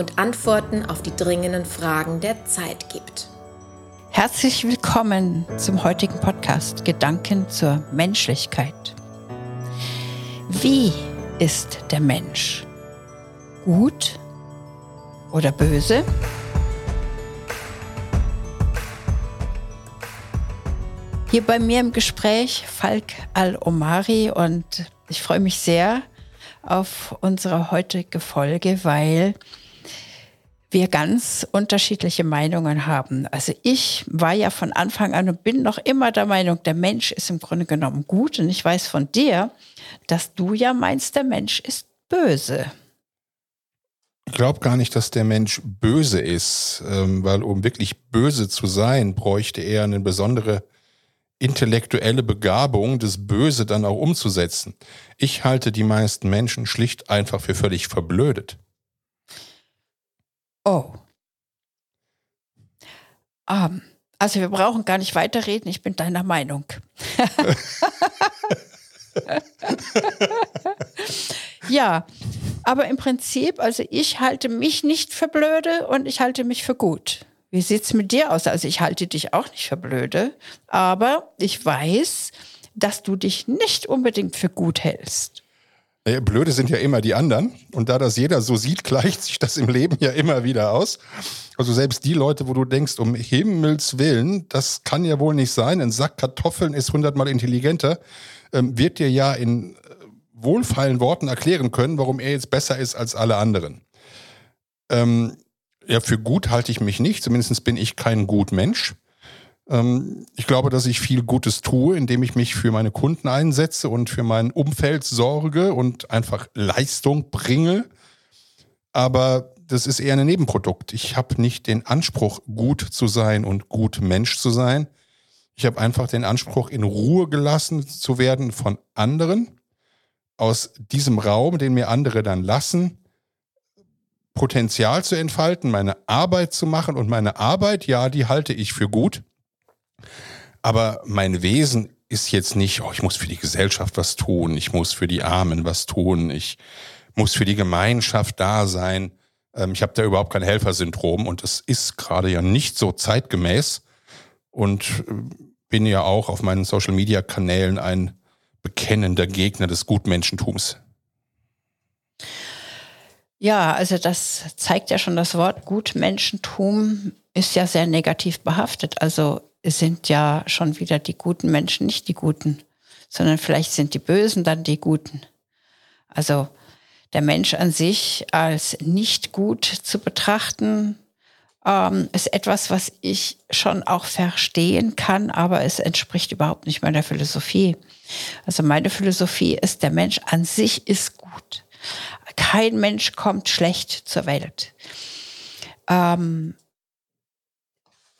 und Antworten auf die dringenden Fragen der Zeit gibt. Herzlich willkommen zum heutigen Podcast Gedanken zur Menschlichkeit. Wie ist der Mensch? Gut oder böse? Hier bei mir im Gespräch Falk Al-Omari und ich freue mich sehr auf unsere heutige Folge, weil wir ganz unterschiedliche Meinungen haben. Also ich war ja von Anfang an und bin noch immer der Meinung, der Mensch ist im Grunde genommen gut. Und ich weiß von dir, dass du ja meinst, der Mensch ist böse. Ich glaube gar nicht, dass der Mensch böse ist, ähm, weil um wirklich böse zu sein, bräuchte er eine besondere intellektuelle Begabung, das Böse dann auch umzusetzen. Ich halte die meisten Menschen schlicht einfach für völlig verblödet. Oh. Um, ähm, also wir brauchen gar nicht weiterreden, ich bin deiner Meinung. ja, aber im Prinzip, also ich halte mich nicht für blöde und ich halte mich für gut. Wie sieht es mit dir aus? Also ich halte dich auch nicht für blöde, aber ich weiß, dass du dich nicht unbedingt für gut hältst. Blöde sind ja immer die anderen. Und da das jeder so sieht, gleicht sich das im Leben ja immer wieder aus. Also selbst die Leute, wo du denkst, um Himmels Willen, das kann ja wohl nicht sein, ein Sack Kartoffeln ist hundertmal intelligenter, ähm, wird dir ja in äh, wohlfeilen Worten erklären können, warum er jetzt besser ist als alle anderen. Ähm, ja, für gut halte ich mich nicht. Zumindest bin ich kein gut Mensch. Ähm, ich glaube, dass ich viel Gutes tue, indem ich mich für meine Kunden einsetze und für mein Umfeld sorge und einfach Leistung bringe. Aber das ist eher ein Nebenprodukt. Ich habe nicht den Anspruch, gut zu sein und gut Mensch zu sein. Ich habe einfach den Anspruch, in Ruhe gelassen zu werden von anderen, aus diesem Raum, den mir andere dann lassen, Potenzial zu entfalten, meine Arbeit zu machen. Und meine Arbeit, ja, die halte ich für gut. Aber mein Wesen ist jetzt nicht, oh, ich muss für die Gesellschaft was tun, ich muss für die Armen was tun, ich muss für die Gemeinschaft da sein. Ähm, ich habe da überhaupt kein Helfersyndrom und das ist gerade ja nicht so zeitgemäß und äh, bin ja auch auf meinen Social-Media-Kanälen ein bekennender Gegner des Gutmenschentums. Ja, also das zeigt ja schon das Wort Gutmenschentum ist ja sehr negativ behaftet. Also sind ja schon wieder die guten Menschen nicht die Guten, sondern vielleicht sind die Bösen dann die Guten. Also der Mensch an sich als nicht gut zu betrachten, ähm, ist etwas, was ich schon auch verstehen kann, aber es entspricht überhaupt nicht meiner Philosophie. Also meine Philosophie ist, der Mensch an sich ist gut. Kein Mensch kommt schlecht zur Welt. Ähm,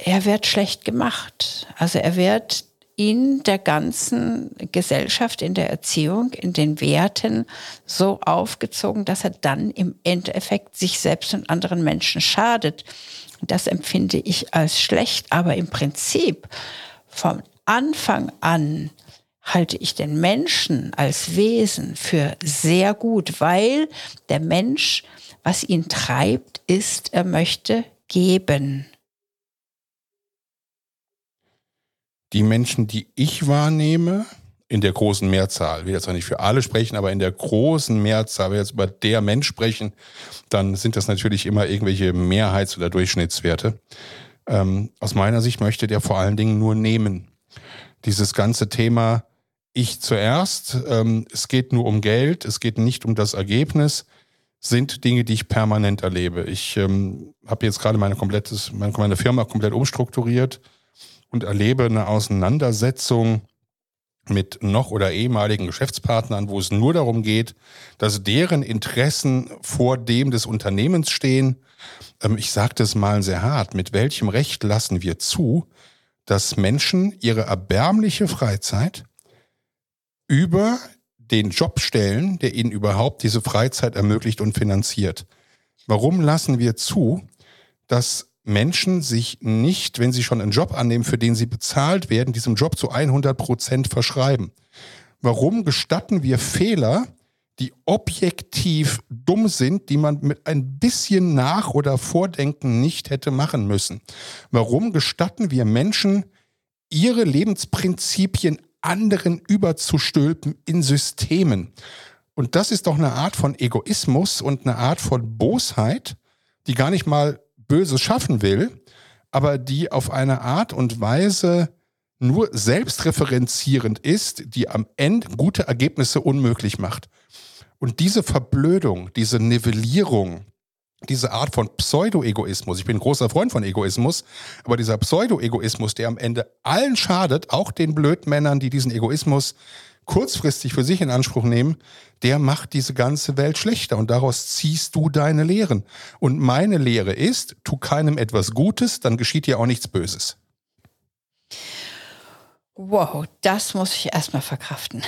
er wird schlecht gemacht. Also er wird in der ganzen Gesellschaft, in der Erziehung, in den Werten so aufgezogen, dass er dann im Endeffekt sich selbst und anderen Menschen schadet. Das empfinde ich als schlecht, aber im Prinzip vom Anfang an halte ich den Menschen als Wesen für sehr gut, weil der Mensch, was ihn treibt, ist, er möchte geben. Die Menschen, die ich wahrnehme, in der großen Mehrzahl, ich will jetzt auch nicht für alle sprechen, aber in der großen Mehrzahl, wenn wir jetzt über der Mensch sprechen, dann sind das natürlich immer irgendwelche Mehrheits- oder Durchschnittswerte. Ähm, aus meiner Sicht möchte der vor allen Dingen nur nehmen. Dieses ganze Thema ich zuerst, ähm, es geht nur um Geld, es geht nicht um das Ergebnis, sind Dinge, die ich permanent erlebe. Ich ähm, habe jetzt gerade meine komplettes, meine Firma komplett umstrukturiert und erlebe eine Auseinandersetzung mit noch oder ehemaligen Geschäftspartnern, wo es nur darum geht, dass deren Interessen vor dem des Unternehmens stehen. Ähm, ich sage das mal sehr hart. Mit welchem Recht lassen wir zu, dass Menschen ihre erbärmliche Freizeit über den Job stellen, der ihnen überhaupt diese Freizeit ermöglicht und finanziert? Warum lassen wir zu, dass Menschen sich nicht, wenn sie schon einen Job annehmen, für den sie bezahlt werden, diesem Job zu 100 Prozent verschreiben. Warum gestatten wir Fehler, die objektiv dumm sind, die man mit ein bisschen Nach- oder Vordenken nicht hätte machen müssen? Warum gestatten wir Menschen, ihre Lebensprinzipien anderen überzustülpen in Systemen? Und das ist doch eine Art von Egoismus und eine Art von Bosheit, die gar nicht mal Böses schaffen will, aber die auf eine Art und Weise nur selbstreferenzierend ist, die am Ende gute Ergebnisse unmöglich macht. Und diese Verblödung, diese Nivellierung, diese Art von Pseudo-Egoismus, ich bin großer Freund von Egoismus, aber dieser Pseudo-Egoismus, der am Ende allen schadet, auch den Blödmännern, die diesen Egoismus kurzfristig für sich in Anspruch nehmen, der macht diese ganze Welt schlechter und daraus ziehst du deine Lehren. Und meine Lehre ist, tu keinem etwas Gutes, dann geschieht dir auch nichts Böses. Wow, das muss ich erstmal verkraften.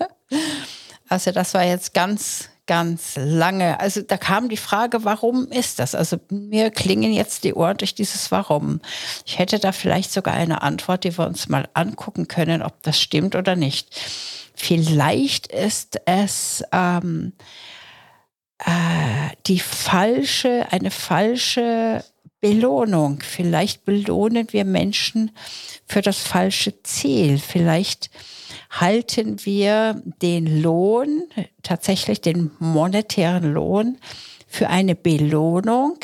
also das war jetzt ganz, ganz lange. Also da kam die Frage, warum ist das? Also mir klingen jetzt die Ohren durch dieses Warum. Ich hätte da vielleicht sogar eine Antwort, die wir uns mal angucken können, ob das stimmt oder nicht. Vielleicht ist es ähm, äh, die falsche, eine falsche Belohnung. Vielleicht belohnen wir Menschen für das falsche Ziel. Vielleicht halten wir den Lohn, tatsächlich den monetären Lohn, für eine Belohnung.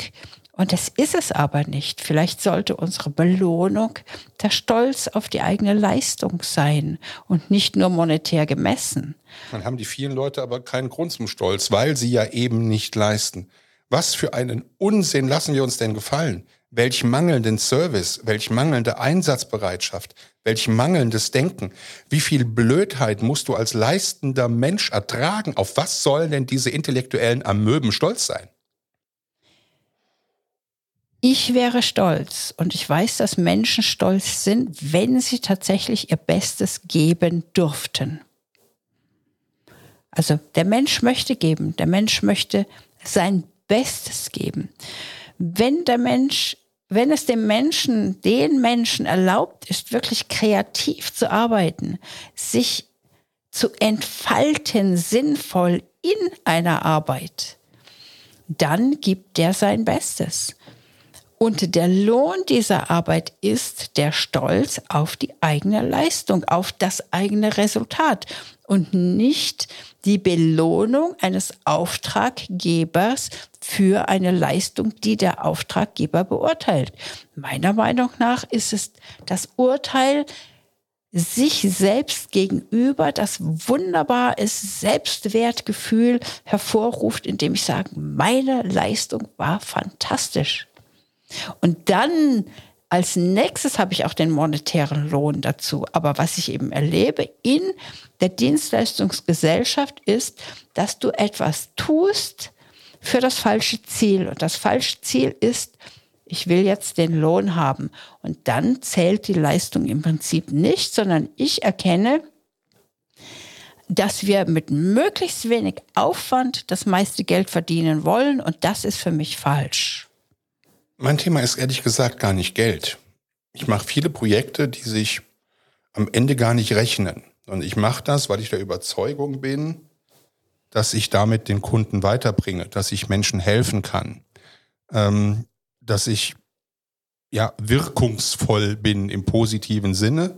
Und das ist es aber nicht. Vielleicht sollte unsere Belohnung der Stolz auf die eigene Leistung sein und nicht nur monetär gemessen. Dann haben die vielen Leute aber keinen Grund zum Stolz, weil sie ja eben nicht leisten. Was für einen Unsinn lassen wir uns denn gefallen? Welch mangelnden Service, welch mangelnde Einsatzbereitschaft, welch mangelndes Denken. Wie viel Blödheit musst du als leistender Mensch ertragen? Auf was sollen denn diese intellektuellen Amöben stolz sein? Ich wäre stolz und ich weiß, dass Menschen stolz sind, wenn sie tatsächlich ihr Bestes geben dürften. Also der Mensch möchte geben, der Mensch möchte sein Bestes geben. Wenn der Mensch, wenn es dem Menschen, den Menschen erlaubt ist, wirklich kreativ zu arbeiten, sich zu entfalten, sinnvoll in einer Arbeit, dann gibt der sein Bestes. Und der Lohn dieser Arbeit ist der Stolz auf die eigene Leistung, auf das eigene Resultat und nicht die Belohnung eines Auftraggebers für eine Leistung, die der Auftraggeber beurteilt. Meiner Meinung nach ist es das Urteil sich selbst gegenüber, das wunderbar ist, Selbstwertgefühl hervorruft, indem ich sage, meine Leistung war fantastisch. Und dann als nächstes habe ich auch den monetären Lohn dazu. Aber was ich eben erlebe in der Dienstleistungsgesellschaft ist, dass du etwas tust für das falsche Ziel. Und das falsche Ziel ist, ich will jetzt den Lohn haben. Und dann zählt die Leistung im Prinzip nicht, sondern ich erkenne, dass wir mit möglichst wenig Aufwand das meiste Geld verdienen wollen. Und das ist für mich falsch. Mein Thema ist ehrlich gesagt gar nicht Geld. Ich mache viele Projekte, die sich am Ende gar nicht rechnen. Und ich mache das, weil ich der Überzeugung bin, dass ich damit den Kunden weiterbringe, dass ich Menschen helfen kann, ähm, dass ich ja wirkungsvoll bin im positiven Sinne.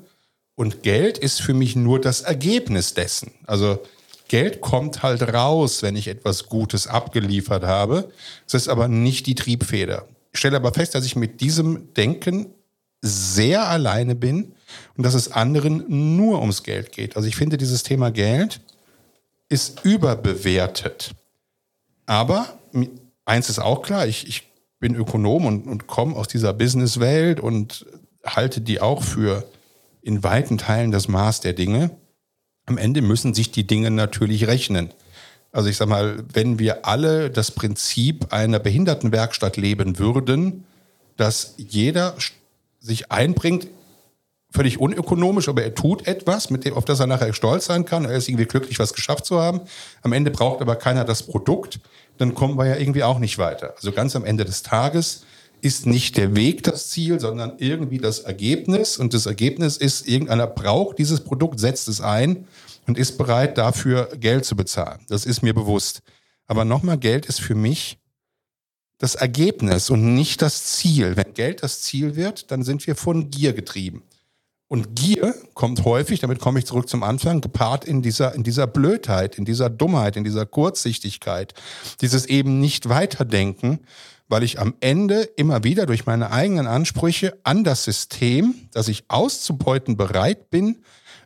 Und Geld ist für mich nur das Ergebnis dessen. Also Geld kommt halt raus, wenn ich etwas Gutes abgeliefert habe. Es ist aber nicht die Triebfeder. Ich stelle aber fest, dass ich mit diesem Denken sehr alleine bin und dass es anderen nur ums Geld geht. Also ich finde, dieses Thema Geld ist überbewertet. Aber eins ist auch klar, ich, ich bin Ökonom und, und komme aus dieser Businesswelt und halte die auch für in weiten Teilen das Maß der Dinge. Am Ende müssen sich die Dinge natürlich rechnen. Also ich sage mal, wenn wir alle das Prinzip einer Behindertenwerkstatt leben würden, dass jeder sich einbringt, völlig unökonomisch, aber er tut etwas, mit dem, auf das er nachher stolz sein kann. Er ist irgendwie glücklich, was geschafft zu haben. Am Ende braucht aber keiner das Produkt. Dann kommen wir ja irgendwie auch nicht weiter. Also ganz am Ende des Tages ist nicht der Weg das Ziel, sondern irgendwie das Ergebnis. Und das Ergebnis ist, irgendeiner braucht dieses Produkt, setzt es ein und ist bereit, dafür Geld zu bezahlen. Das ist mir bewusst. Aber nochmal, Geld ist für mich das Ergebnis und nicht das Ziel. Wenn Geld das Ziel wird, dann sind wir von Gier getrieben. Und Gier kommt häufig, damit komme ich zurück zum Anfang, gepaart in dieser, in dieser Blödheit, in dieser Dummheit, in dieser Kurzsichtigkeit, dieses eben nicht weiterdenken, weil ich am Ende immer wieder durch meine eigenen Ansprüche an das System, das ich auszubeuten bereit bin,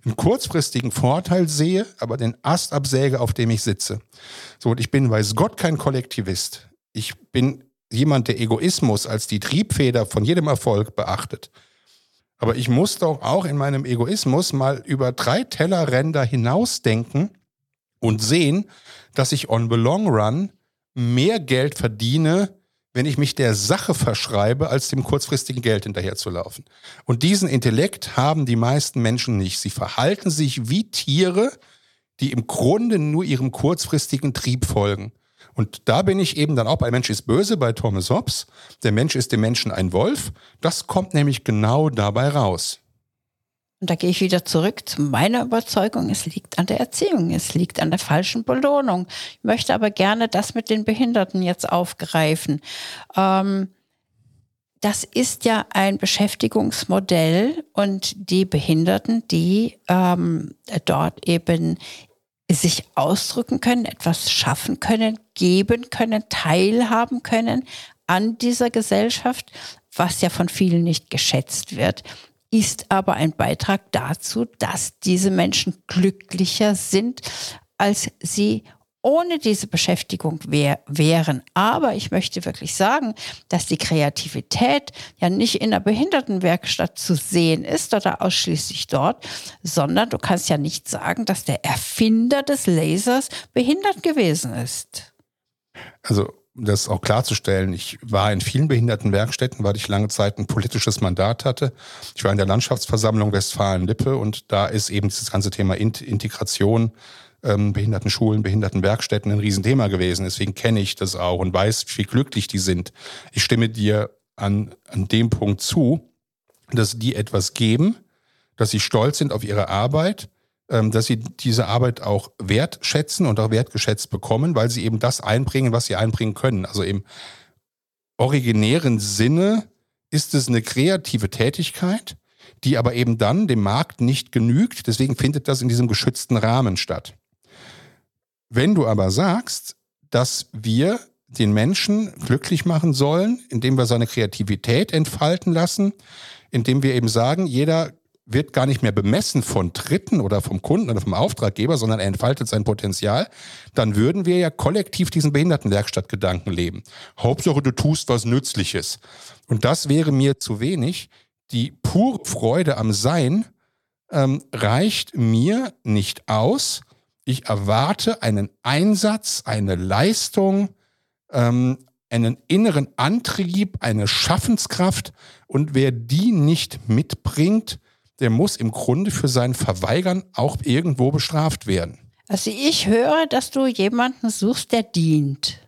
einen kurzfristigen Vorteil sehe, aber den Ast absäge, auf dem ich sitze. So, und ich bin, weiß Gott, kein Kollektivist. Ich bin jemand, der Egoismus als die Triebfeder von jedem Erfolg beachtet. Aber ich muss doch auch in meinem Egoismus mal über drei Tellerränder hinausdenken und sehen, dass ich on the long run mehr Geld verdiene, wenn ich mich der Sache verschreibe, als dem kurzfristigen Geld hinterherzulaufen. Und diesen Intellekt haben die meisten Menschen nicht. Sie verhalten sich wie Tiere, die im Grunde nur ihrem kurzfristigen Trieb folgen. Und da bin ich eben dann auch bei Mensch ist böse, bei Thomas Hobbes. Der Mensch ist dem Menschen ein Wolf. Das kommt nämlich genau dabei raus. Und da gehe ich wieder zurück zu meiner Überzeugung, es liegt an der Erziehung, es liegt an der falschen Belohnung. Ich möchte aber gerne das mit den Behinderten jetzt aufgreifen. Ähm, das ist ja ein Beschäftigungsmodell und die Behinderten, die ähm, dort eben sich ausdrücken können, etwas schaffen können, geben können, teilhaben können an dieser Gesellschaft, was ja von vielen nicht geschätzt wird, ist aber ein Beitrag dazu, dass diese Menschen glücklicher sind, als sie ohne diese Beschäftigung wär, wären. Aber ich möchte wirklich sagen, dass die Kreativität ja nicht in der Behindertenwerkstatt zu sehen ist oder ausschließlich dort, sondern du kannst ja nicht sagen, dass der Erfinder des Lasers behindert gewesen ist. Also das auch klarzustellen, ich war in vielen Behindertenwerkstätten, weil ich lange Zeit ein politisches Mandat hatte. Ich war in der Landschaftsversammlung Westfalen-Lippe und da ist eben dieses ganze Thema Integration ähm, Behindertenschulen, Behindertenwerkstätten ein Riesenthema gewesen. Deswegen kenne ich das auch und weiß, wie glücklich die sind. Ich stimme dir an, an dem Punkt zu, dass die etwas geben, dass sie stolz sind auf ihre Arbeit, dass sie diese Arbeit auch wertschätzen und auch wertgeschätzt bekommen, weil sie eben das einbringen, was sie einbringen können. Also im originären Sinne ist es eine kreative Tätigkeit, die aber eben dann dem Markt nicht genügt. Deswegen findet das in diesem geschützten Rahmen statt. Wenn du aber sagst, dass wir den Menschen glücklich machen sollen, indem wir seine Kreativität entfalten lassen, indem wir eben sagen, jeder wird gar nicht mehr bemessen von Dritten oder vom Kunden oder vom Auftraggeber, sondern er entfaltet sein Potenzial, dann würden wir ja kollektiv diesen Behindertenwerkstattgedanken leben. Hauptsache, du tust was Nützliches. Und das wäre mir zu wenig. Die pure Freude am Sein ähm, reicht mir nicht aus, ich erwarte einen Einsatz, eine Leistung, ähm, einen inneren Antrieb, eine Schaffenskraft. Und wer die nicht mitbringt, der muss im Grunde für sein Verweigern auch irgendwo bestraft werden. Also ich höre, dass du jemanden suchst, der dient,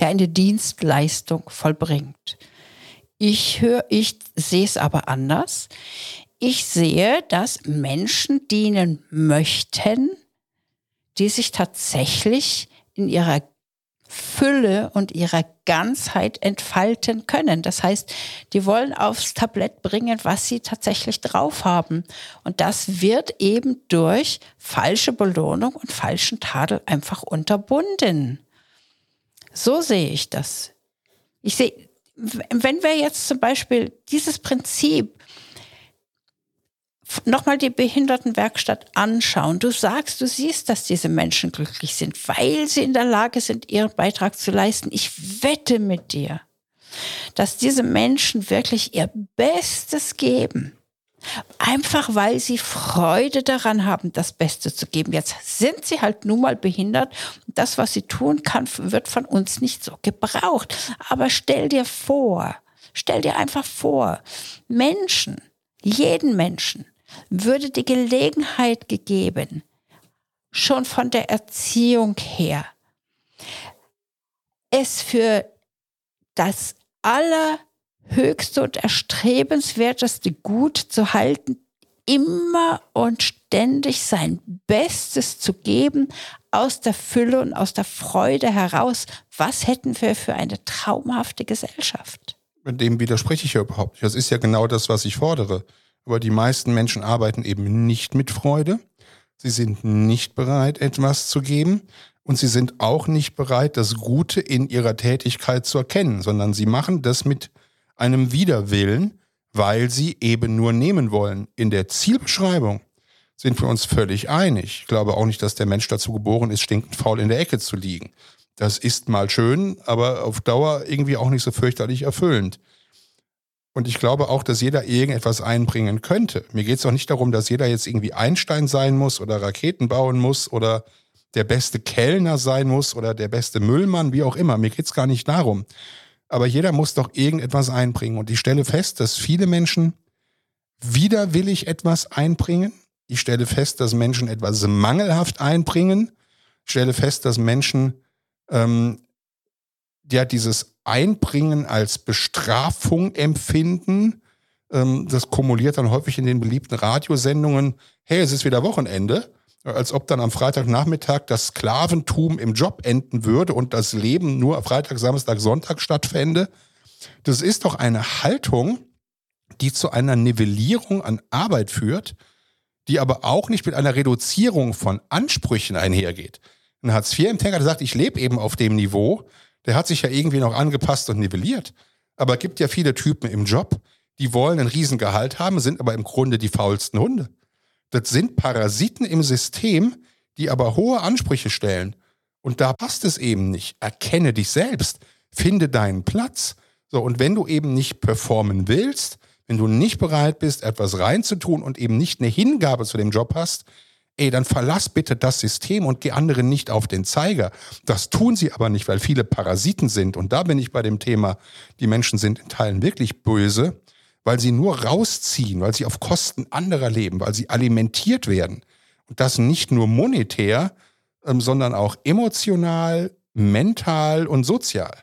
der eine Dienstleistung vollbringt. Ich höre, ich sehe es aber anders. Ich sehe, dass Menschen dienen möchten, die sich tatsächlich in ihrer Fülle und ihrer Ganzheit entfalten können. Das heißt, die wollen aufs Tablett bringen, was sie tatsächlich drauf haben. Und das wird eben durch falsche Belohnung und falschen Tadel einfach unterbunden. So sehe ich das. Ich sehe, wenn wir jetzt zum Beispiel dieses Prinzip nochmal die Behindertenwerkstatt anschauen. Du sagst, du siehst, dass diese Menschen glücklich sind, weil sie in der Lage sind, ihren Beitrag zu leisten. Ich wette mit dir, dass diese Menschen wirklich ihr Bestes geben. Einfach weil sie Freude daran haben, das Beste zu geben. Jetzt sind sie halt nun mal behindert. Das, was sie tun kann, wird von uns nicht so gebraucht. Aber stell dir vor, stell dir einfach vor, Menschen, jeden Menschen, würde die Gelegenheit gegeben, schon von der Erziehung her, es für das allerhöchste und erstrebenswerteste Gut zu halten, immer und ständig sein Bestes zu geben, aus der Fülle und aus der Freude heraus. Was hätten wir für eine traumhafte Gesellschaft? Dem widerspreche ich ja überhaupt nicht. Das ist ja genau das, was ich fordere. Aber die meisten Menschen arbeiten eben nicht mit Freude. Sie sind nicht bereit, etwas zu geben. Und sie sind auch nicht bereit, das Gute in ihrer Tätigkeit zu erkennen, sondern sie machen das mit einem Widerwillen, weil sie eben nur nehmen wollen. In der Zielbeschreibung sind wir uns völlig einig. Ich glaube auch nicht, dass der Mensch dazu geboren ist, stinkend faul in der Ecke zu liegen. Das ist mal schön, aber auf Dauer irgendwie auch nicht so fürchterlich erfüllend. Und ich glaube auch, dass jeder irgendetwas einbringen könnte. Mir geht es auch nicht darum, dass jeder jetzt irgendwie Einstein sein muss oder Raketen bauen muss oder der beste Kellner sein muss oder der beste Müllmann, wie auch immer. Mir geht es gar nicht darum. Aber jeder muss doch irgendetwas einbringen. Und ich stelle fest, dass viele Menschen widerwillig etwas einbringen. Ich stelle fest, dass Menschen etwas mangelhaft einbringen. Ich stelle fest, dass Menschen ähm, ja dieses Einbringen als Bestrafung empfinden. Ähm, das kumuliert dann häufig in den beliebten Radiosendungen, hey, es ist wieder Wochenende als ob dann am Freitagnachmittag das Sklaventum im Job enden würde und das Leben nur Freitag, Samstag, Sonntag stattfände. Das ist doch eine Haltung, die zu einer Nivellierung an Arbeit führt, die aber auch nicht mit einer Reduzierung von Ansprüchen einhergeht. Ein Hartz-IV-Empfänger, der sagt, ich lebe eben auf dem Niveau, der hat sich ja irgendwie noch angepasst und nivelliert. Aber es gibt ja viele Typen im Job, die wollen ein Riesengehalt haben, sind aber im Grunde die faulsten Hunde. Das sind Parasiten im System, die aber hohe Ansprüche stellen. Und da passt es eben nicht. Erkenne dich selbst. Finde deinen Platz. So, und wenn du eben nicht performen willst, wenn du nicht bereit bist, etwas reinzutun und eben nicht eine Hingabe zu dem Job hast, ey, dann verlass bitte das System und geh anderen nicht auf den Zeiger. Das tun sie aber nicht, weil viele Parasiten sind. Und da bin ich bei dem Thema, die Menschen sind in Teilen wirklich böse weil sie nur rausziehen, weil sie auf Kosten anderer leben, weil sie alimentiert werden. Und das nicht nur monetär, ähm, sondern auch emotional, mental und sozial.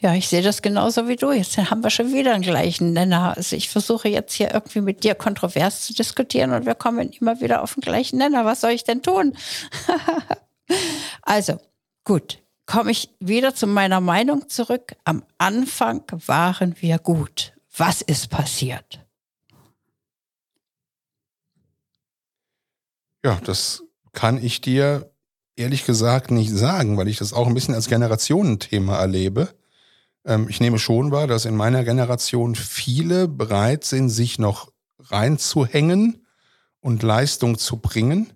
Ja, ich sehe das genauso wie du. Jetzt haben wir schon wieder einen gleichen Nenner. Also ich versuche jetzt hier irgendwie mit dir kontrovers zu diskutieren und wir kommen immer wieder auf den gleichen Nenner. Was soll ich denn tun? also, gut, komme ich wieder zu meiner Meinung zurück. Am Anfang waren wir gut. Was ist passiert? Ja, das kann ich dir ehrlich gesagt nicht sagen, weil ich das auch ein bisschen als Generationenthema erlebe. Ähm, ich nehme schon wahr, dass in meiner Generation viele bereit sind, sich noch reinzuhängen und Leistung zu bringen.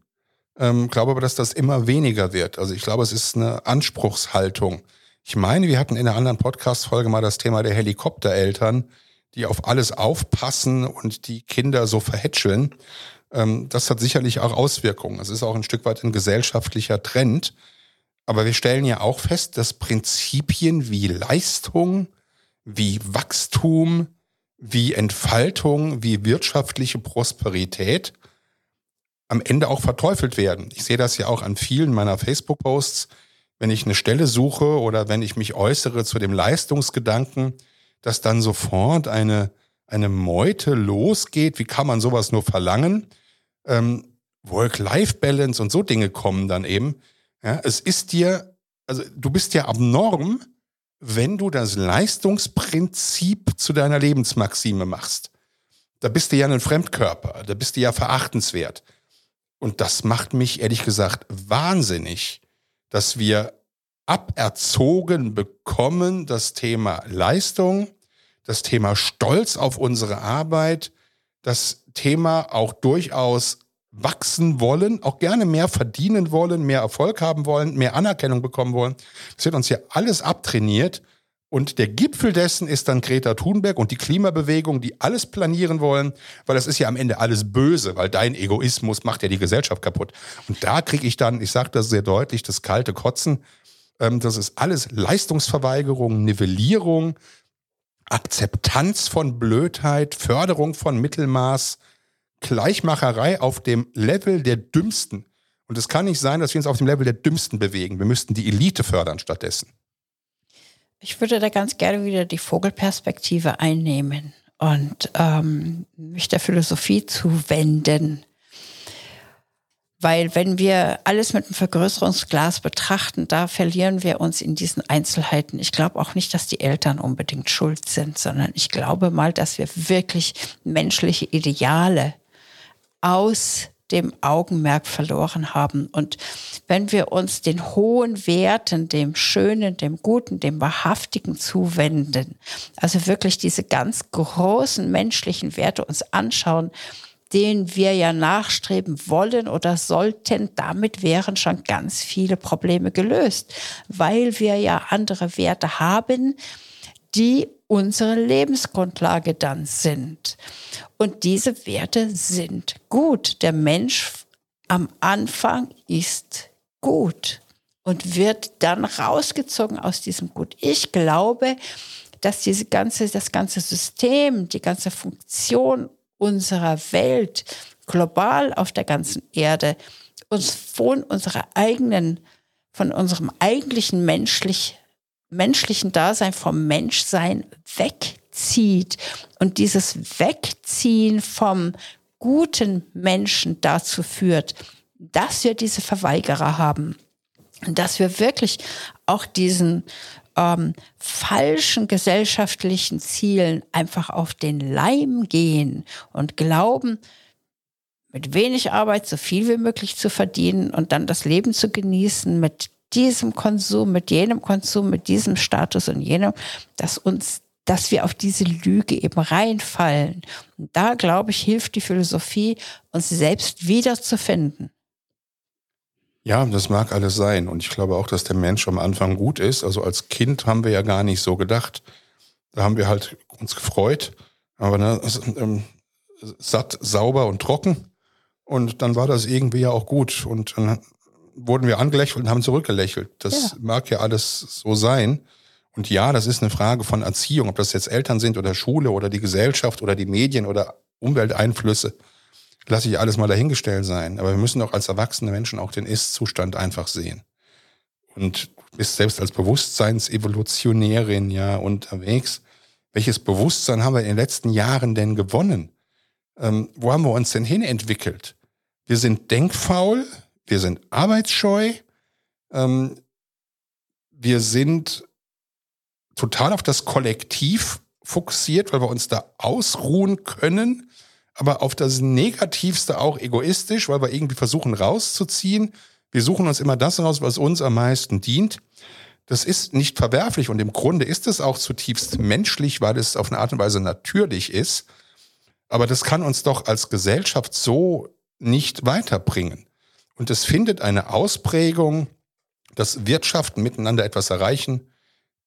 Ähm, glaube aber, dass das immer weniger wird. Also ich glaube, es ist eine Anspruchshaltung. Ich meine, wir hatten in einer anderen Podcast-Folge mal das Thema der Helikoptereltern, die auf alles aufpassen und die Kinder so verhätscheln, ähm, das hat sicherlich auch Auswirkungen. Es ist auch ein Stück weit ein gesellschaftlicher Trend. Aber wir stellen ja auch fest, dass Prinzipien wie Leistung, wie Wachstum, wie Entfaltung, wie wirtschaftliche Prosperität am Ende auch verteufelt werden. Ich sehe das ja auch an vielen meiner Facebook-Posts, wenn ich eine Stelle suche oder wenn ich mich äußere zu dem Leistungsgedanken, dass dann sofort eine, eine Meute losgeht. Wie kann man sowas nur verlangen? Ähm, Work-Life-Balance und so Dinge kommen dann eben. Ja, es ist dir, also du bist ja abnorm, wenn du das Leistungsprinzip zu deiner Lebensmaxime machst. Da bist du ja ein Fremdkörper, da bist du ja verachtenswert. Und das macht mich ehrlich gesagt wahnsinnig, dass wir aberzogen bekommen, das Thema Leistung, das Thema Stolz auf unsere Arbeit, das Thema auch durchaus wachsen wollen, auch gerne mehr verdienen wollen, mehr Erfolg haben wollen, mehr Anerkennung bekommen wollen. Das wird uns ja alles abtrainiert Und der Gipfel dessen ist dann Greta Thunberg und die Klimabewegung, die alles planieren wollen, weil das ist ja am Ende alles böse, weil dein Egoismus macht ja die Gesellschaft kaputt. Und da kriege ich dann, ich sage das sehr deutlich, das kalte Kotzen. Ähm, das ist alles Leistungsverweigerung, Nivellierung, Akzeptanz von Blödheit, Förderung von Mittelmaß, Gleichmacherei auf dem Level der Dümmsten. Und es kann nicht sein, dass wir uns auf dem Level der Dümmsten bewegen. Wir müssten die Elite fördern stattdessen. Ich würde da ganz gerne wieder die Vogelperspektive einnehmen und ähm, mich der Philosophie zuwenden. Weil wenn wir alles mit einem Vergrößerungsglas betrachten, da verlieren wir uns in diesen Einzelheiten. Ich glaube auch nicht, dass die Eltern unbedingt schuld sind, sondern ich glaube mal, dass wir wirklich menschliche Ideale aus dem Augenmerk verloren haben. Und wenn wir uns den hohen Werten, dem Schönen, dem Guten, dem Wahrhaftigen zuwenden, also wirklich diese ganz großen menschlichen Werte uns anschauen, denen wir ja nachstreben wollen oder sollten, damit wären schon ganz viele Probleme gelöst, weil wir ja andere Werte haben, die unsere Lebensgrundlage dann sind. Und diese Werte sind gut. Der Mensch am Anfang ist gut und wird dann rausgezogen aus diesem Gut. Ich glaube, dass diese ganze, das ganze System, die ganze Funktion unserer Welt global auf der ganzen Erde uns von unserer eigenen, von unserem eigentlichen menschlich menschlichen Dasein vom Menschsein wegzieht. Und dieses Wegziehen vom guten Menschen dazu führt, dass wir diese Verweigerer haben, dass wir wirklich auch diesen ähm, falschen gesellschaftlichen Zielen einfach auf den Leim gehen und glauben, mit wenig Arbeit so viel wie möglich zu verdienen und dann das Leben zu genießen mit diesem Konsum, mit jenem Konsum, mit diesem Status und jenem, dass uns dass wir auf diese Lüge eben reinfallen. Und da, glaube ich, hilft die Philosophie, uns selbst wiederzufinden. Ja, das mag alles sein. Und ich glaube auch, dass der Mensch am Anfang gut ist. Also als Kind haben wir ja gar nicht so gedacht. Da haben wir halt uns gefreut. Aber ne, ähm, satt, sauber und trocken. Und dann war das irgendwie ja auch gut. Und dann wurden wir angelächelt und haben zurückgelächelt. Das ja. mag ja alles so sein. Und ja, das ist eine Frage von Erziehung, ob das jetzt Eltern sind oder Schule oder die Gesellschaft oder die Medien oder Umwelteinflüsse. Lasse ich alles mal dahingestellt sein. Aber wir müssen doch als erwachsene Menschen auch den Ist-Zustand einfach sehen. Und du bist selbst als Bewusstseinsevolutionärin ja unterwegs. Welches Bewusstsein haben wir in den letzten Jahren denn gewonnen? Ähm, wo haben wir uns denn hin entwickelt? Wir sind denkfaul, wir sind arbeitsscheu, ähm, wir sind total auf das Kollektiv fokussiert, weil wir uns da ausruhen können, aber auf das Negativste auch egoistisch, weil wir irgendwie versuchen rauszuziehen. Wir suchen uns immer das raus, was uns am meisten dient. Das ist nicht verwerflich und im Grunde ist es auch zutiefst menschlich, weil es auf eine Art und Weise natürlich ist. Aber das kann uns doch als Gesellschaft so nicht weiterbringen. Und es findet eine Ausprägung, dass Wirtschaften miteinander etwas erreichen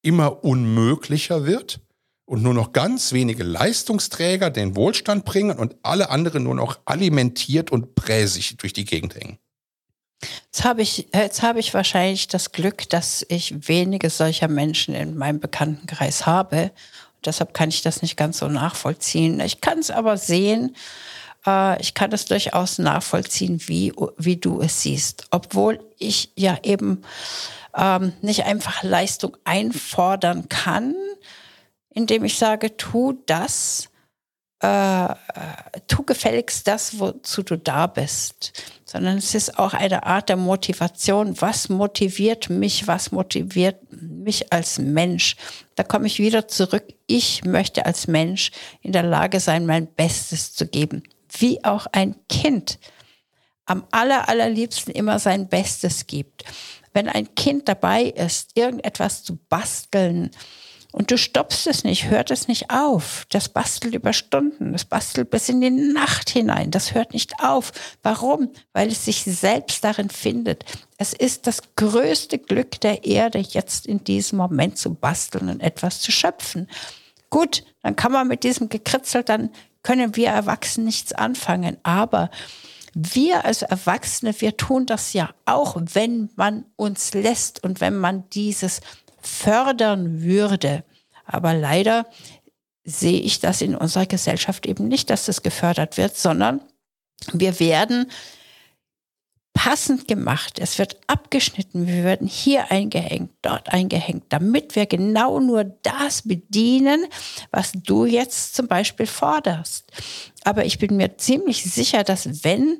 immer unmöglicher wird und nur noch ganz wenige Leistungsträger den Wohlstand bringen und alle anderen nur noch alimentiert und präsig durch die Gegend hängen. Jetzt habe ich, jetzt habe ich wahrscheinlich das Glück, dass ich wenige solcher Menschen in meinem Bekanntenkreis habe. Und deshalb kann ich das nicht ganz so nachvollziehen. Ich kann es aber sehen, äh, ich kann es durchaus nachvollziehen, wie, wie du es siehst. Obwohl ich ja eben ähm, nicht einfach Leistung einfordern kann, indem ich sage, tu das, äh, äh, tu gefälligst das, wozu du da bist, sondern es ist auch eine Art der Motivation. Was motiviert mich? Was motiviert mich als Mensch? Da komme ich wieder zurück. Ich möchte als Mensch in der Lage sein, mein Bestes zu geben wie auch ein Kind am aller, allerliebsten immer sein Bestes gibt. Wenn ein Kind dabei ist, irgendetwas zu basteln Und du stoppst es nicht, hört es nicht auf. Das bastelt über Stunden, das bastelt bis in die Nacht hinein. Das hört nicht auf. Warum? Weil es sich selbst darin findet. Es ist das größte Glück der Erde, jetzt in diesem Moment zu basteln und etwas zu schöpfen. Gut, dann kann man mit diesem Gekritzel, dann können wir Erwachsenen nichts anfangen. Aber wir als Erwachsene, wir tun das ja auch, wenn man uns lässt und wenn man dieses fördern würde. Aber leider sehe ich das in unserer Gesellschaft eben nicht, dass das gefördert wird, sondern wir werden passend gemacht. Es wird abgeschnitten. Wir werden hier eingehängt, dort eingehängt, damit wir genau nur das bedienen, was du jetzt zum Beispiel forderst. Aber ich bin mir ziemlich sicher, dass wenn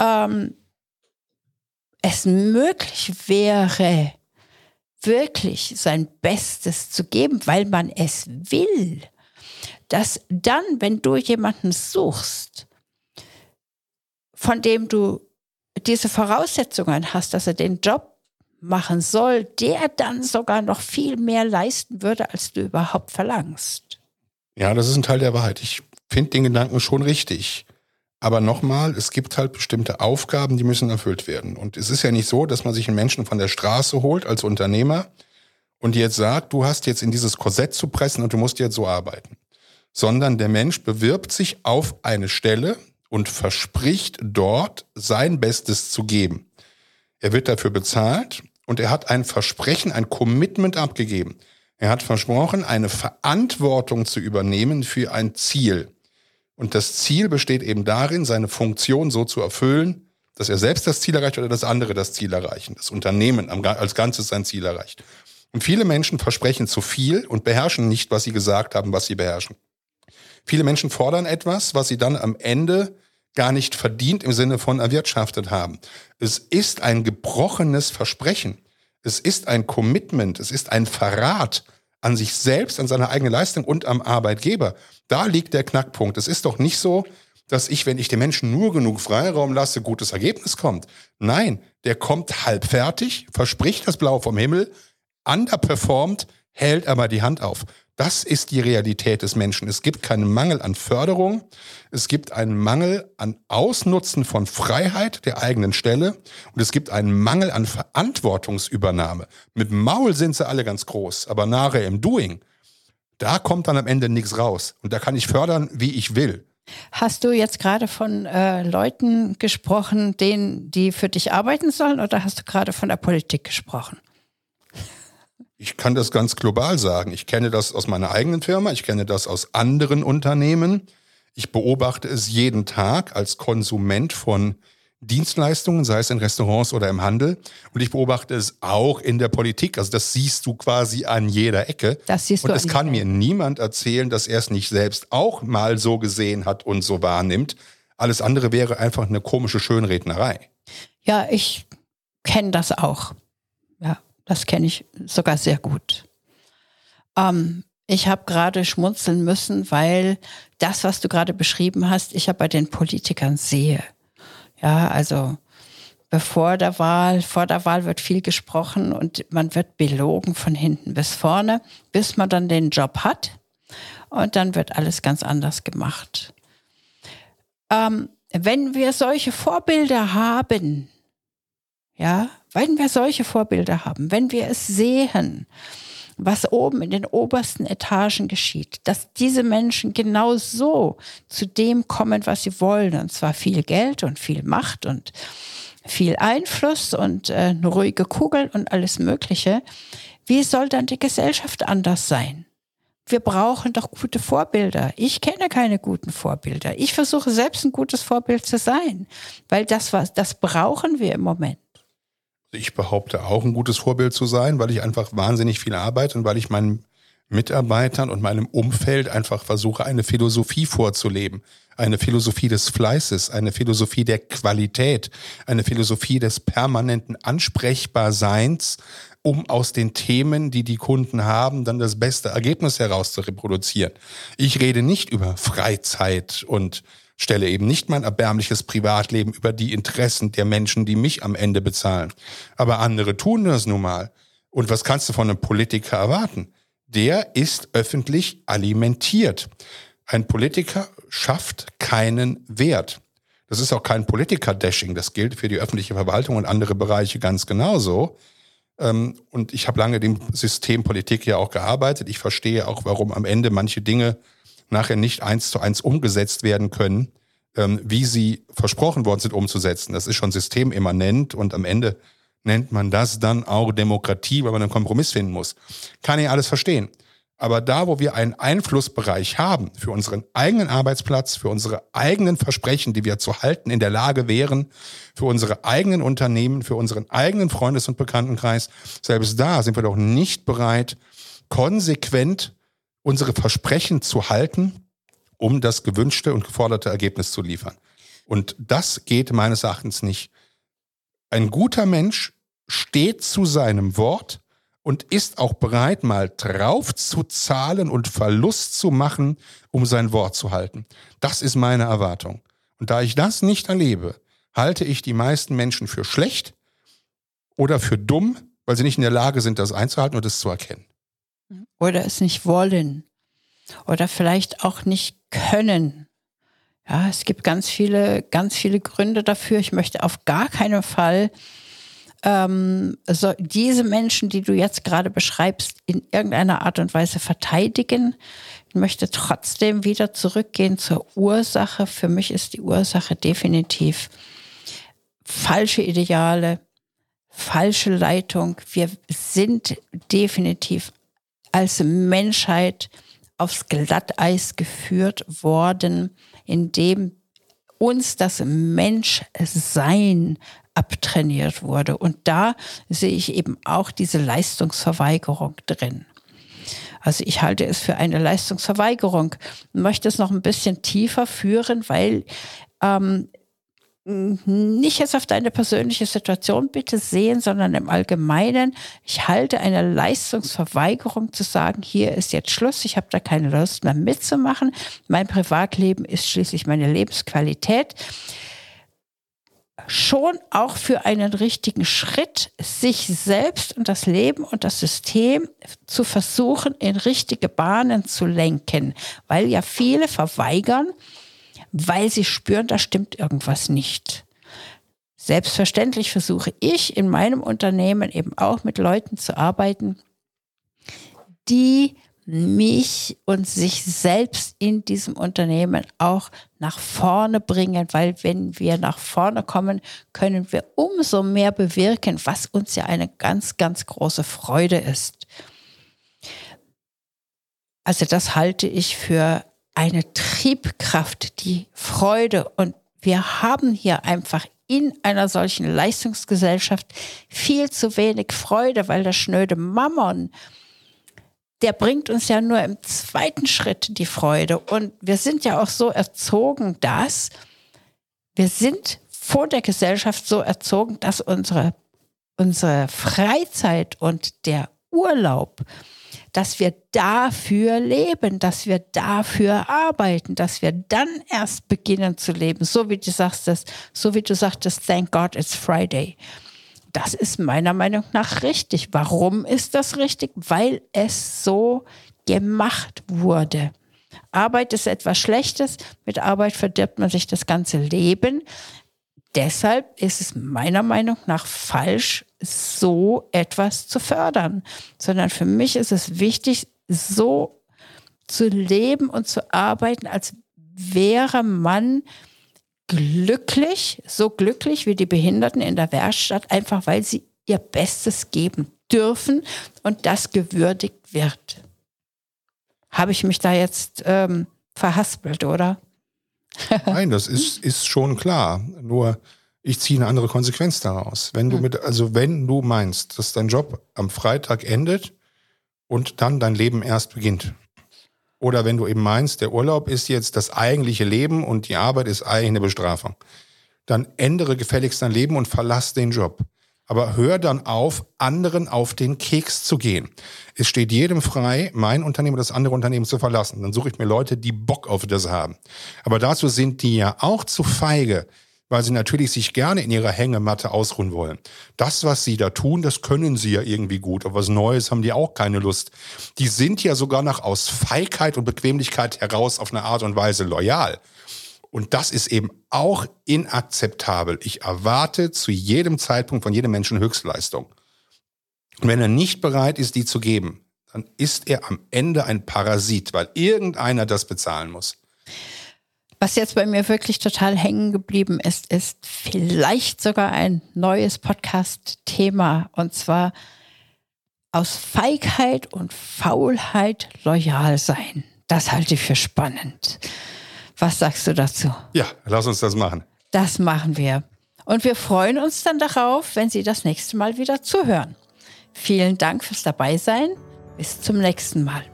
ähm, es möglich wäre, wirklich sein Bestes zu geben, weil man es will, dass dann, wenn du jemanden suchst, von dem du diese Voraussetzungen hast, dass er den Job machen soll, der dann sogar noch viel mehr leisten würde, als du überhaupt verlangst. Ja, das ist ein Teil der Wahrheit. Ich finde den Gedanken schon richtig. Aber nochmal, es gibt halt bestimmte Aufgaben, die müssen erfüllt werden. Und es ist ja nicht so, dass man sich einen Menschen von der Straße holt als Unternehmer und jetzt sagt, du hast jetzt in dieses Korsett zu pressen und du musst jetzt so arbeiten. Sondern der Mensch bewirbt sich auf eine Stelle und verspricht dort sein Bestes zu geben. Er wird dafür bezahlt und er hat ein Versprechen, ein Commitment abgegeben. Er hat versprochen, eine Verantwortung zu übernehmen für ein Ziel. Und das Ziel besteht eben darin, seine Funktion so zu erfüllen, dass er selbst das Ziel erreicht oder dass andere das Ziel erreichen, das Unternehmen als Ganzes sein Ziel erreicht. Und viele Menschen versprechen zu viel und beherrschen nicht, was sie gesagt haben, was sie beherrschen. Viele Menschen fordern etwas, was sie dann am Ende gar nicht verdient im Sinne von erwirtschaftet haben. Es ist ein gebrochenes Versprechen. Es ist ein Commitment. Es ist ein Verrat an sich selbst, an seiner eigenen Leistung und am Arbeitgeber. Da liegt der Knackpunkt. Es ist doch nicht so, dass ich, wenn ich den Menschen nur genug Freiraum lasse, gutes Ergebnis kommt. Nein, der kommt halb fertig, verspricht das Blau vom Himmel, underperformt, hält aber die Hand auf. Das ist die Realität des Menschen. Es gibt keinen Mangel an Förderung. Es gibt einen Mangel an Ausnutzen von Freiheit der eigenen Stelle. Und es gibt einen Mangel an Verantwortungsübernahme. Mit Maul sind sie alle ganz groß. Aber nachher im Doing, da kommt dann am Ende nichts raus. Und da kann ich fördern, wie ich will. Hast du jetzt gerade von äh, Leuten gesprochen, denen, die für dich arbeiten sollen, oder hast du gerade von der Politik gesprochen? Ich kann das ganz global sagen. Ich kenne das aus meiner eigenen Firma, ich kenne das aus anderen Unternehmen. Ich beobachte es jeden Tag als Konsument von Dienstleistungen, sei es in Restaurants oder im Handel. Und ich beobachte es auch in der Politik. Also das siehst du quasi an jeder Ecke. Das siehst und du es kann mir niemand erzählen, dass er es nicht selbst auch mal so gesehen hat und so wahrnimmt. Alles andere wäre einfach eine komische Schönrednerei. Ja, ich kenne das auch. Das kenne ich sogar sehr gut. Ähm, ich habe gerade schmunzeln müssen, weil das, was du gerade beschrieben hast, ich ja bei den Politikern sehe. Ja, also bevor der Wahl, vor der Wahl wird viel gesprochen und man wird belogen von hinten bis vorne, bis man dann den Job hat und dann wird alles ganz anders gemacht. Ähm, wenn wir solche Vorbilder haben, ja, wenn wir solche Vorbilder haben, wenn wir es sehen, was oben in den obersten Etagen geschieht, dass diese Menschen genau so zu dem kommen, was sie wollen, und zwar viel Geld und viel Macht und viel Einfluss und äh, eine ruhige Kugel und alles Mögliche. Wie soll dann die Gesellschaft anders sein? Wir brauchen doch gute Vorbilder. Ich kenne keine guten Vorbilder. Ich versuche selbst ein gutes Vorbild zu sein, weil das was, das brauchen wir im Moment. Ich behaupte auch ein gutes Vorbild zu sein, weil ich einfach wahnsinnig viel arbeite und weil ich meinen Mitarbeitern und meinem Umfeld einfach versuche, eine Philosophie vorzuleben. Eine Philosophie des Fleißes, eine Philosophie der Qualität, eine Philosophie des permanenten Ansprechbarseins, um aus den Themen, die die Kunden haben, dann das beste Ergebnis heraus zu reproduzieren. Ich rede nicht über Freizeit und stelle eben nicht mein erbärmliches Privatleben über die Interessen der Menschen, die mich am Ende bezahlen. Aber andere tun das nun mal. Und was kannst du von einem Politiker erwarten? der ist öffentlich alimentiert. Ein Politiker schafft keinen Wert. Das ist auch kein Politiker-Dashing. Das gilt für die öffentliche Verwaltung und andere Bereiche ganz genauso. Ähm, und ich habe lange dem System Politik ja auch gearbeitet. Ich verstehe auch, warum am Ende manche Dinge nachher nicht eins zu eins umgesetzt werden können, ähm, wie sie versprochen worden sind umzusetzen. Das ist schon systemimmanent und am Ende nennt man das dann auch Demokratie, weil man einen Kompromiss finden muss. Kann ich alles verstehen. Aber da, wo wir einen Einflussbereich haben für unseren eigenen Arbeitsplatz, für unsere eigenen Versprechen, die wir zu halten in der Lage wären, für unsere eigenen Unternehmen, für unseren eigenen Freundes- und Bekanntenkreis, selbst da sind wir doch nicht bereit, konsequent unsere Versprechen zu halten, um das gewünschte und geforderte Ergebnis zu liefern. Und das geht meines Erachtens nicht. Ein guter Mensch steht zu seinem Wort und ist auch bereit, mal drauf zu zahlen und Verlust zu machen, um sein Wort zu halten. Das ist meine Erwartung. Und da ich das nicht erlebe, halte ich die meisten Menschen für schlecht oder für dumm, weil sie nicht in der Lage sind, das einzuhalten und es zu erkennen. Oder es nicht wollen. Oder vielleicht auch nicht können. Ja, es gibt ganz viele, ganz viele Gründe dafür. Ich möchte auf gar keinen Fall ähm, so diese Menschen, die du jetzt gerade beschreibst, in irgendeiner Art und Weise verteidigen. Ich möchte trotzdem wieder zurückgehen zur Ursache. Für mich ist die Ursache definitiv falsche Ideale, falsche Leitung. Wir sind definitiv als Menschheit aufs Glatteis geführt worden, indem uns das Menschsein abtrainiert wurde. Und da sehe ich eben auch diese Leistungsverweigerung drin. Also ich halte es für eine Leistungsverweigerung. Ich möchte es noch ein bisschen tiefer führen, weil ähm, nicht jetzt auf deine persönliche Situation bitte sehen, sondern im Allgemeinen. Ich halte eine Leistungsverweigerung zu sagen, hier ist jetzt Schluss, ich habe da keine Lust mehr mitzumachen. Mein Privatleben ist schließlich meine Lebensqualität schon auch für einen richtigen Schritt, sich selbst und das Leben und das System zu versuchen, in richtige Bahnen zu lenken, weil ja viele verweigern, weil sie spüren, da stimmt irgendwas nicht. Selbstverständlich versuche ich in meinem Unternehmen eben auch mit Leuten zu arbeiten, die mich und sich selbst in diesem Unternehmen auch nach vorne bringen, weil wenn wir nach vorne kommen, können wir umso mehr bewirken, was uns ja eine ganz, ganz große Freude ist. Also das halte ich für eine Triebkraft, die Freude. Und wir haben hier einfach in einer solchen Leistungsgesellschaft viel zu wenig Freude, weil der schnöde Mammon, der bringt uns ja nur im zweiten Schritt die Freude. Und wir sind ja auch so erzogen, dass wir sind vor der Gesellschaft so erzogen, dass unsere, unsere Freizeit und der Urlaub, dass wir dafür leben, dass wir dafür arbeiten, dass wir dann erst beginnen zu leben, so wie du sagst, so wie du sagtest, thank God it's Friday. Das ist meiner Meinung nach richtig. Warum ist das richtig? Weil es so gemacht wurde. Arbeit ist etwas Schlechtes. Mit Arbeit verdirbt man sich das ganze Leben. Deshalb ist es meiner Meinung nach falsch, so etwas zu fördern, sondern für mich ist es wichtig, so zu leben und zu arbeiten, als wäre man glücklich, so glücklich wie die Behinderten in der Werkstatt, einfach weil sie ihr Bestes geben dürfen und das gewürdigt wird. Habe ich mich da jetzt ähm, verhaspelt, oder? Nein, das ist, ist schon klar. Nur ich ziehe eine andere Konsequenz daraus. Wenn du mit, also wenn du meinst, dass dein Job am Freitag endet und dann dein Leben erst beginnt, oder wenn du eben meinst, der Urlaub ist jetzt das eigentliche Leben und die Arbeit ist eigentlich eine Bestrafung. Dann ändere gefälligst dein Leben und verlass den Job. Aber hör dann auf, anderen auf den Keks zu gehen. Es steht jedem frei, mein Unternehmen oder das andere Unternehmen zu verlassen. Dann suche ich mir Leute, die Bock auf das haben. Aber dazu sind die ja auch zu feige, weil sie natürlich sich gerne in ihrer Hängematte ausruhen wollen. Das, was sie da tun, das können sie ja irgendwie gut, aber was Neues haben die auch keine Lust. Die sind ja sogar noch aus Feigheit und Bequemlichkeit heraus auf eine Art und Weise loyal. Und das ist eben auch inakzeptabel. Ich erwarte zu jedem Zeitpunkt von jedem Menschen Höchstleistung. Und wenn er nicht bereit ist, die zu geben, dann ist er am Ende ein Parasit, weil irgendeiner das bezahlen muss. Was jetzt bei mir wirklich total hängen geblieben ist, ist vielleicht sogar ein neues Podcast-Thema. Und zwar aus Feigheit und Faulheit loyal sein. Das halte ich für spannend. Was sagst du dazu? Ja, lass uns das machen. Das machen wir. Und wir freuen uns dann darauf, wenn Sie das nächste Mal wieder zuhören. Vielen Dank fürs Dabeisein. Bis zum nächsten Mal.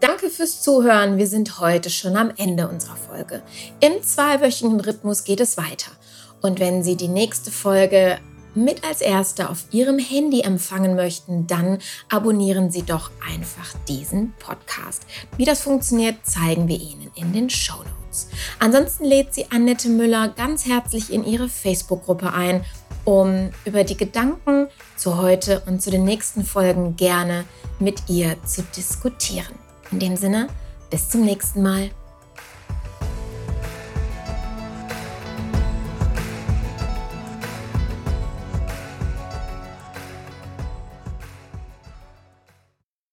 Danke fürs Zuhören. Wir sind heute schon am Ende unserer Folge. Im zweiwöchigen Rhythmus geht es weiter. Und wenn Sie die nächste Folge mit als erste auf Ihrem Handy empfangen möchten, dann abonnieren Sie doch einfach diesen Podcast. Wie das funktioniert, zeigen wir Ihnen in den Show Notes. Ansonsten lädt Sie Annette Müller ganz herzlich in ihre Facebook-Gruppe ein, um über die Gedanken zu heute und zu den nächsten Folgen gerne mit ihr zu diskutieren. In dem Sinne, bis zum nächsten Mal.